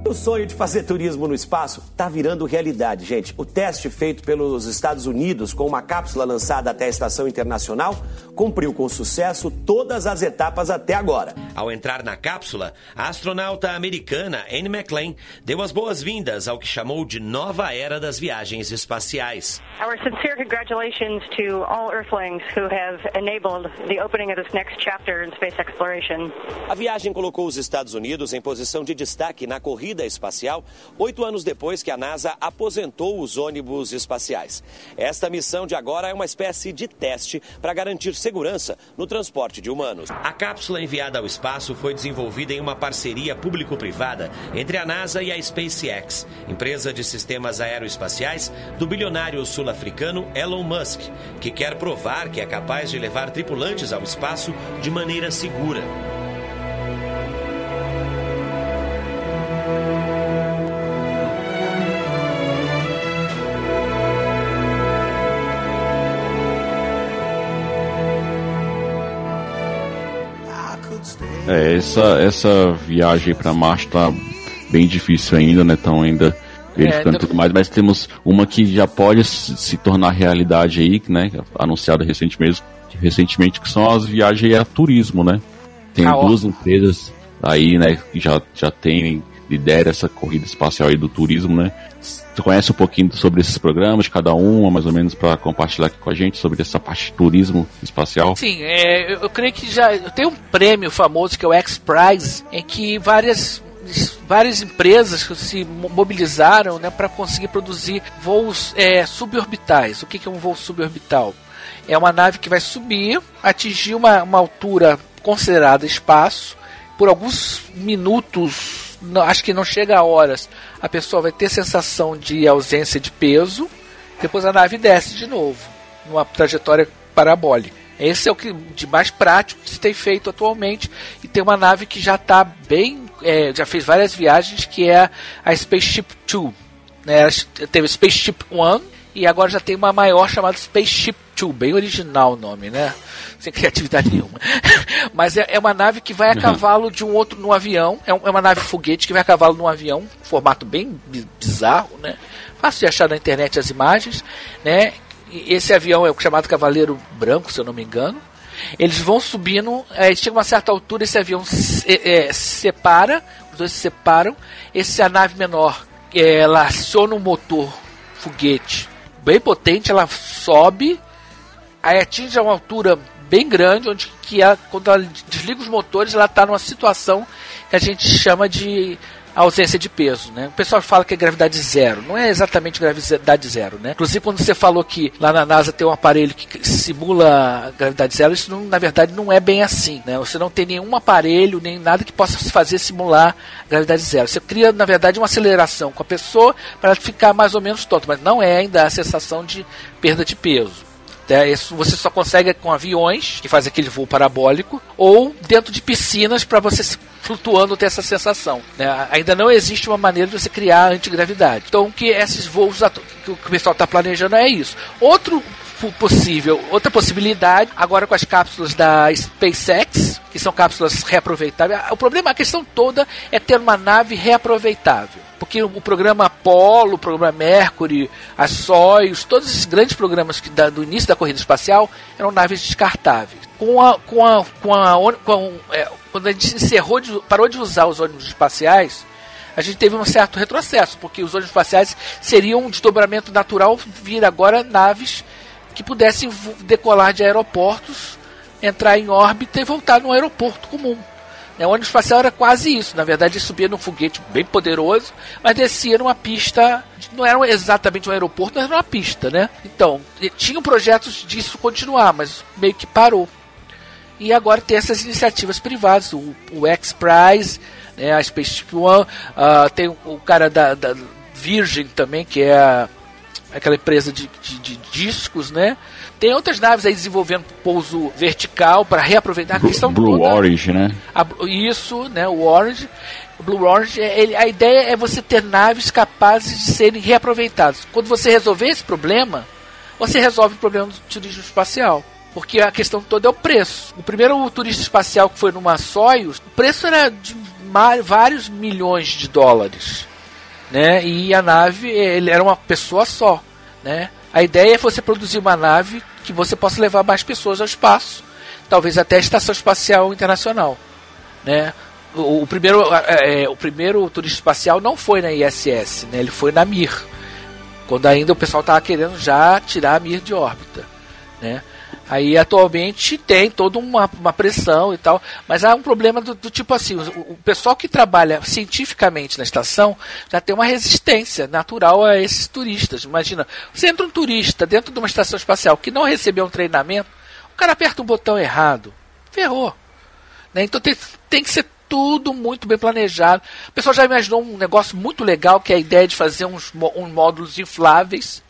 O sonho de fazer turismo no espaço está virando realidade, gente. O teste feito pelos Estados Unidos com uma cápsula lançada até a Estação Internacional cumpriu com sucesso todas as etapas até agora. Ao entrar na cápsula, a astronauta americana Anne McClain deu as boas-vindas ao que chamou de nova era das viagens espaciais. Our sincere congratulations to all Earthlings who have enabled the opening of this next chapter in space exploration. A viagem colocou os Estados Unidos em posição de destaque na corrida espacial, oito anos depois que a NASA aposentou os ônibus espaciais. Esta missão de agora é uma espécie de teste para garantir segurança no transporte de humanos. A cápsula enviada ao espaço foi desenvolvida em uma parceria público-privada entre a NASA e a SpaceX, empresa de sistemas aeroespaciais do bilionário sul-africano Elon Musk, que quer provar que é capaz de levar tripulantes ao espaço de maneira segura. É, essa, essa viagem para Marte tá bem difícil ainda, né? Estão ainda verificando É, tudo mais, mas temos uma que já pode se tornar realidade aí, né? Anunciada recentemente, recentemente, que são as viagens a turismo, né? Tem Ah, ó. duas empresas aí, né, que já, já tem, lidera essa corrida espacial aí do turismo, né? Conhece um pouquinho sobre esses programas, cada uma, mais ou menos, para compartilhar aqui com a gente sobre essa parte de turismo espacial? Sim, é, eu, creio que já tem um prêmio famoso que é o X-Prize, em que várias várias empresas se mo- mobilizaram né, para conseguir produzir voos é, suborbitais. O que, que é um voo suborbital? É uma nave que vai subir, atingir uma, uma altura considerada espaço, por alguns minutos, acho que não chega a horas, a pessoa vai ter sensação de ausência de peso, depois a nave desce de novo, numa trajetória parabólica. Esse é o que de mais prático que se tem feito atualmente e tem uma nave que já está bem, é, já fez várias viagens que é a Spaceship Two. Né? Teve Spaceship One e agora já tem uma maior chamada Spaceship Bem original o nome, né? Sem criatividade nenhuma. [LAUGHS] Mas é, é uma nave que vai a Uhum. cavalo de um outro no avião. É, um- é uma nave foguete que vai a cavalo num avião, formato bem bi- bizarro, né? Fácil de achar na internet as imagens, né? E Esse avião é o chamado Cavaleiro Branco, se eu não me engano. Eles vão subindo, é, chega uma certa altura, esse avião se, é, se separa, os dois se separam. Esse a nave menor, é, ela aciona um motor foguete bem potente, ela sobe, aí atinge uma altura bem grande, onde que ela, quando ela desliga os motores, ela está numa situação que a gente chama de ausência de peso, né? O pessoal fala que é gravidade zero, não é exatamente gravidade zero, né? Inclusive quando você falou que lá na NASA tem um aparelho que simula gravidade zero, isso não- na verdade não é bem assim, né? Você não tem nenhum aparelho, nem nada que possa fazer simular gravidade zero. Você cria, na verdade, uma aceleração com a pessoa para ficar mais ou menos tonta, mas não é ainda a sensação de perda de peso. É, Isso você só consegue com aviões, que faz aquele voo parabólico, ou dentro de piscinas para você se- flutuando ter essa sensação. né? Ainda não existe uma maneira de você criar antigravidade. Então, que esses voos que o pessoal está planejando é isso. Outro possível, outra possibilidade, agora com as cápsulas da SpaceX, que são cápsulas reaproveitáveis. O problema, a questão toda é ter uma nave reaproveitável. Porque o programa Apollo, o programa Mercury, a Soyuz, todos esses grandes programas que da- do início da corrida espacial eram naves descartáveis. Com a, com a, com a, com, é, quando a gente encerrou de, parou de usar os ônibus espaciais, a gente teve um certo retrocesso, porque os ônibus espaciais seriam um desdobramento natural vir agora naves que pudessem decolar de aeroportos, entrar em órbita e voltar num aeroporto comum. Né, O ônibus espacial era quase isso. Na verdade, ele subia num foguete bem poderoso, mas descia numa pista. Não era exatamente um aeroporto, mas era uma pista, né? Então, tinham projetos disso continuar, mas meio que parou. E agora tem essas iniciativas privadas, o, o X-Prize, né, a Spaceship One, uh, tem o, o cara da, da, Virgin também, que é a, aquela empresa de, de, de, discos, né? Tem outras naves aí desenvolvendo pouso vertical para reaproveitar a questão Blue toda. Orange, né? A, isso, né? O Orange. Blue Orange, ele, a ideia é você ter naves capazes de serem reaproveitadas. Quando você resolver esse problema, você resolve o problema do turismo espacial. Porque a questão toda é o preço. O primeiro turista espacial que foi numa Soyuz, o preço era de vários milhões de dólares. Né? E a nave ele era uma pessoa só. Né? A ideia é você produzir uma nave que você possa levar mais pessoas ao espaço. Talvez até a Estação Espacial Internacional. Né? O, o primeiro, é, o primeiro turista espacial não foi na ISS, né? ele foi na Mir. Quando ainda o pessoal estava querendo já tirar a Mir de órbita. Né? Aí atualmente tem toda uma, uma pressão e tal, mas há um problema do, do tipo assim: o, o, pessoal que trabalha cientificamente na estação já tem uma resistência natural a esses turistas. Imagina, você entra um turista dentro de uma estação espacial que não recebeu um treinamento, o cara aperta um botão errado, ferrou. Né? Então tem, tem que ser tudo muito bem planejado. O pessoal já imaginou um negócio muito legal que é a ideia de fazer uns, uns módulos infláveis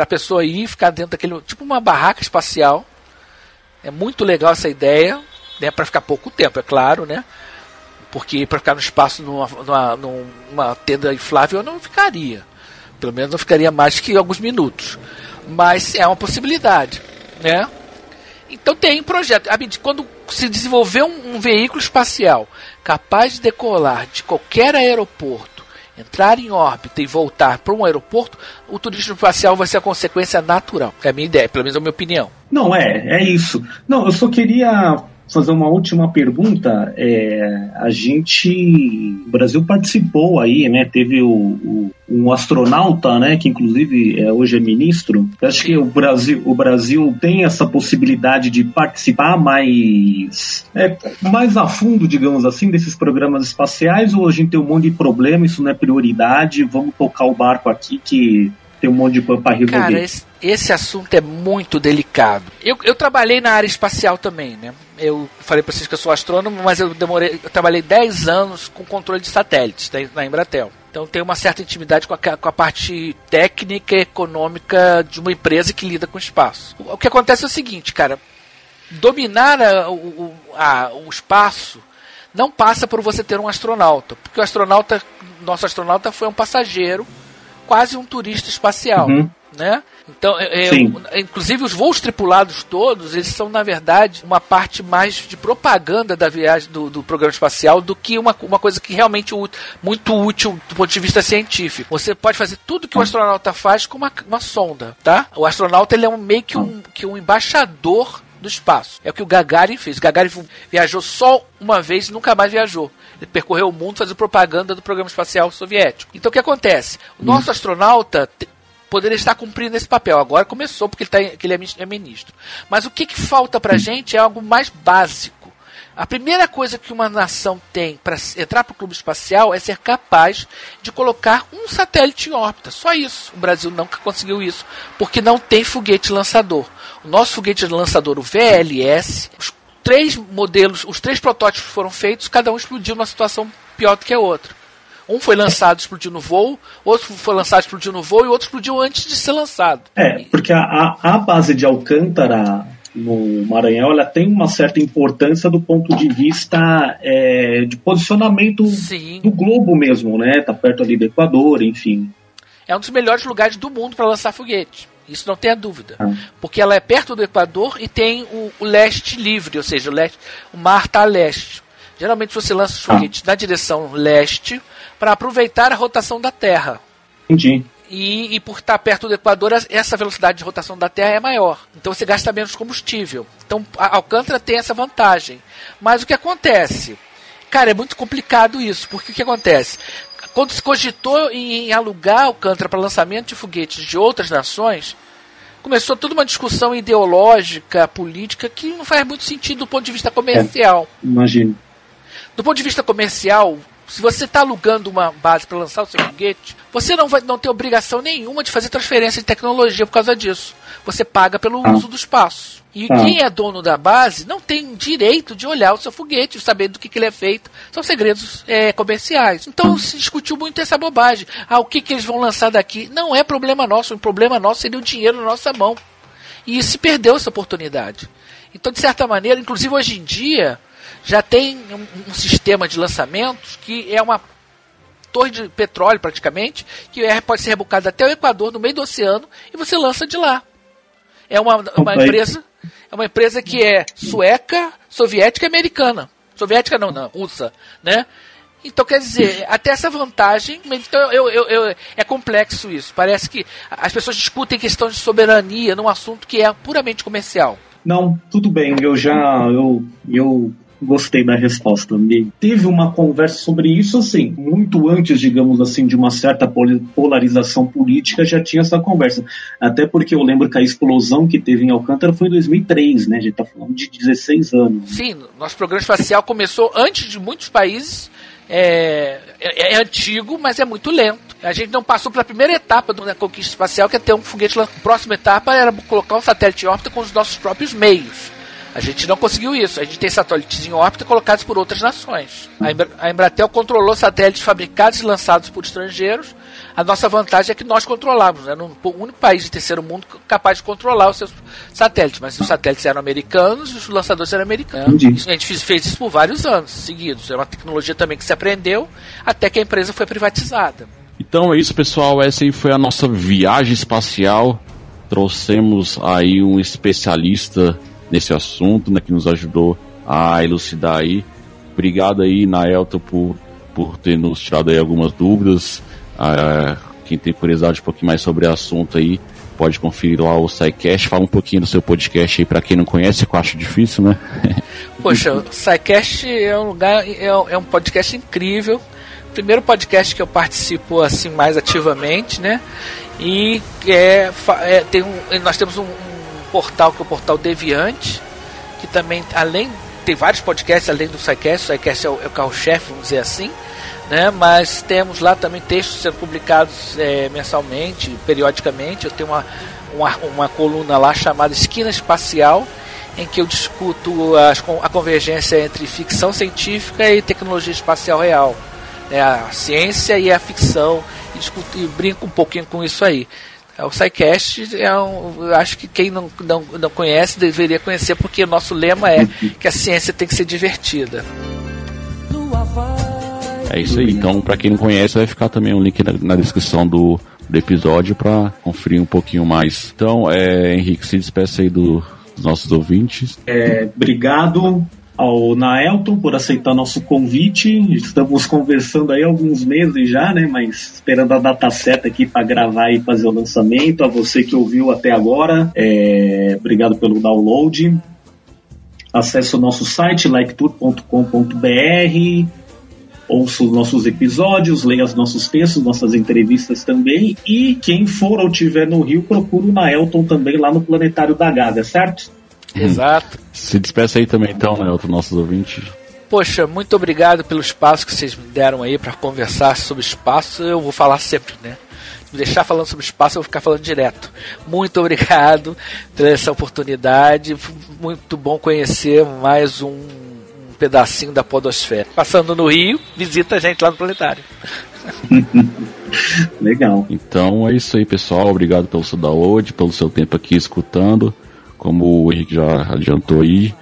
para a pessoa ir ficar dentro daquele tipo uma barraca espacial. É muito legal essa ideia, né, para ficar pouco tempo, é claro, né? Porque para ficar no espaço numa, numa, numa tenda inflável eu não ficaria. Pelo menos não ficaria mais que alguns minutos. Mas é uma possibilidade, né? Então tem projeto. Quando se desenvolver um, um veículo espacial capaz de decolar de qualquer aeroporto entrar em órbita e voltar para um aeroporto, o turismo espacial vai ser a consequência natural. É a minha ideia, pelo menos é a minha opinião. Não, é, é isso. Não, eu só queria fazer uma última pergunta. É, a gente, o Brasil participou aí, né? Teve o, o, um astronauta, né? Que inclusive é, hoje é ministro. Eu acho que o Brasil, o Brasil tem essa possibilidade de participar mais, é, mais a fundo, digamos assim, desses programas espaciais. Ou a gente tem um monte de problema, isso não é prioridade. Vamos tocar o barco aqui que tem um monte de pano para resolver. Cara, esse, esse, assunto é muito delicado. Eu, eu trabalhei na área espacial também, né? Eu falei para vocês que eu sou astrônomo, mas eu demorei, eu trabalhei 10 anos com controle de satélites né, na Embratel. Então tenho uma certa intimidade com a, com a parte técnica e econômica de uma empresa que lida com espaço. O, o que acontece é o seguinte, cara, dominar a, o, a, o espaço não passa por você ter um astronauta, porque o astronauta, nosso astronauta foi um passageiro quase um turista espacial, uhum. né? Então, é, é, inclusive os voos tripulados todos, eles são na verdade uma parte mais de propaganda da viagem do, do programa espacial do que uma, uma coisa que realmente muito útil do ponto de vista científico. Você pode fazer tudo que o astronauta faz com uma, uma sonda, tá? O astronauta ele é um, meio que um, que um embaixador do espaço. É o que o Gagarin fez. O Gagarin viajou só uma vez e nunca mais viajou. Ele percorreu o mundo fazendo propaganda do programa espacial soviético. Então o que acontece? O nosso hum. astronauta poderia estar cumprindo esse papel. Agora começou porque ele, tá, ele é ministro. Mas o que, que falta para a hum. gente é algo mais básico. A primeira coisa que uma nação tem para entrar para o clube espacial é ser capaz de colocar um satélite em órbita. Só isso. O Brasil nunca conseguiu isso, porque não tem foguete lançador. O nosso foguete lançador, o VLS, os três modelos, os três protótipos foram feitos, cada um explodiu numa situação pior do que a outra. Um foi lançado, explodiu no voo, outro foi lançado, explodiu no voo e outro explodiu antes de ser lançado. É, porque a, a base de Alcântara no Maranhão ela tem uma certa importância do ponto de vista é, de posicionamento Sim. do globo mesmo, né? Tá perto ali do Equador, enfim. É um dos melhores lugares do mundo para lançar foguete. Isso não tenha dúvida. Ah. Porque ela é perto do Equador e tem o, o leste livre, ou seja, o, leste, o mar está a leste. Geralmente você lança os foguetes ah. na direção leste para aproveitar a rotação da Terra. Entendi. E, e, por estar perto do Equador, essa velocidade de rotação da Terra é maior. Então você gasta menos combustível. Então a Alcântara tem essa vantagem. Mas o que acontece? Cara, é muito complicado isso, porque o que acontece? Quando se cogitou em alugar Alcântara para lançamento de foguetes de outras nações, começou toda uma discussão ideológica, política, que não faz muito sentido do ponto de vista comercial. É, imagino. Do ponto de vista comercial, Se você está alugando uma base para lançar o seu foguete, você não vai não ter obrigação nenhuma de fazer transferência de tecnologia por causa disso. Você paga pelo uso do espaço. E Ah. quem é dono da base não tem direito de olhar o seu foguete, saber do que, que ele é feito. São segredos é, comerciais. Então se discutiu muito essa bobagem. Ah, o que, que eles vão lançar daqui? Não é problema nosso. O problema nosso seria o dinheiro na nossa mão. E se perdeu essa oportunidade. Então, de certa maneira, inclusive hoje em dia, já tem um, um sistema de lançamentos que é uma torre de petróleo praticamente, que é, pode ser rebocada até o Equador, no meio do oceano, e você lança de lá. É uma, uma empresa, é uma empresa que é sueca, soviética e americana. Soviética não, não, russa, né? Então quer dizer, até essa vantagem, então eu, eu, eu- é complexo isso. Parece que as pessoas discutem questão de soberania num assunto que é puramente comercial. Não, tudo bem, eu já eu, eu gostei da resposta. Me- Teve uma conversa sobre isso, assim, muito antes, digamos assim, de uma certa polarização política, já tinha essa conversa. Até porque eu lembro que a explosão que teve em Alcântara foi em 2003, né? A gente tá falando de 16 anos. Sim, nosso programa espacial começou antes de muitos países. É, é- é antigo, mas é muito lento. A gente não passou pela primeira etapa da conquista espacial, que é ter um foguete lá. A próxima etapa era colocar um satélite em órbita com os nossos próprios meios. A gente não conseguiu isso. A gente tem satélites em órbita colocados por outras nações. A, Embra- a Embratel controlou satélites fabricados e lançados por estrangeiros. A nossa vantagem é que nós controlávamos. Era o único país de terceiro mundo capaz de controlar os seus satélites. Mas os satélites eram americanos e os lançadores eram americanos. Isso- a gente fez, fez isso por vários anos seguidos. É uma tecnologia também que se aprendeu até que a empresa foi privatizada. Então é isso, pessoal. Essa aí foi a nossa viagem espacial. Trouxemos aí um especialista nesse assunto, né, que nos ajudou a elucidar aí. Obrigado aí, Naelton, por, por ter nos tirado aí algumas dúvidas. Ah, quem tem curiosidade um pouquinho mais sobre o assunto aí, pode conferir lá o SciCast. Fala um pouquinho do seu podcast aí para quem não conhece, que eu acho difícil, né? [LAUGHS] Poxa, o SciCast é um lugar, é, é um podcast incrível. Primeiro podcast que eu participo assim mais ativamente, né? E é, é, tem um, nós temos um portal que é o portal Deviante, que também, além, tem vários podcasts além do SciCast, o SciCast é o, é o carro-chefe, vamos dizer assim, né? Mas temos lá também textos sendo publicados é, mensalmente, periodicamente. Eu tenho uma, uma, uma coluna lá chamada Esquina Espacial, em que eu discuto as a convergência entre ficção científica e tecnologia espacial real. né, a ciência e a ficção, e, discuto, e brinco um pouquinho com isso aí. É, O SciCast é um, eu acho que quem não, não, não conhece deveria conhecer, porque o nosso lema é que a ciência tem que ser divertida. É isso aí. Então, para quem não conhece, vai ficar também um link na, na descrição do, do episódio para conferir um pouquinho mais. Então, é, Henrique, se despeça aí do- dos nossos ouvintes. É, obrigado ao Naelton por aceitar nosso convite. Estamos conversando aí alguns meses já, né? Mas esperando a data certa aqui para gravar e fazer o lançamento. A você que ouviu até agora, é, obrigado pelo download. Acesse o nosso site liketour.com.br. Ouça os nossos episódios, leia os nossos textos, nossas entrevistas também. E quem for ou tiver no Rio, procure o Naelton também lá no Planetário da Gávea, certo? Exato. Se despeça aí também, então, né, outros nossos ouvintes. Poxa, muito obrigado pelo espaço que vocês me deram aí para conversar sobre espaço. Eu vou falar sempre, né? Se me deixar falando sobre espaço, eu vou ficar falando direto. Muito obrigado pela essa oportunidade. Foi Muito bom conhecer mais um, um pedacinho da podosfera. Passando no Rio, visita a gente lá no planetário. [LAUGHS] Legal. Então é isso aí, pessoal. Obrigado pelo seu download, pelo seu tempo aqui escutando. Como o Henrique já adiantou aí,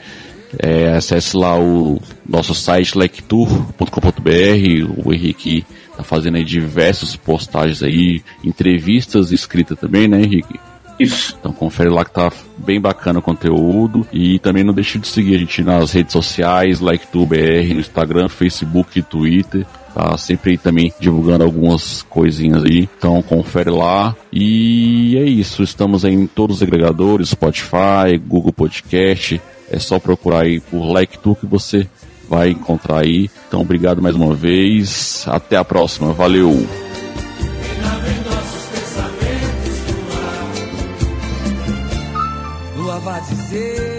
é, acesse lá o nosso site lectour.com.br. O Henrique tá fazendo aí diversas postagens aí, entrevistas escritas também, né, Henrique? Isso. Então confere lá que tá bem bacana o conteúdo. E também não deixe de seguir a gente nas redes sociais, LikeTubeBR, no Instagram, Facebook e Twitter. Tá sempre também divulgando algumas coisinhas aí. Então confere lá. E é isso. Estamos em todos os agregadores, Spotify, Google Podcast. É só procurar aí por LikeTu que você vai encontrar aí. Então obrigado mais uma vez. Até a próxima. Valeu! Dizer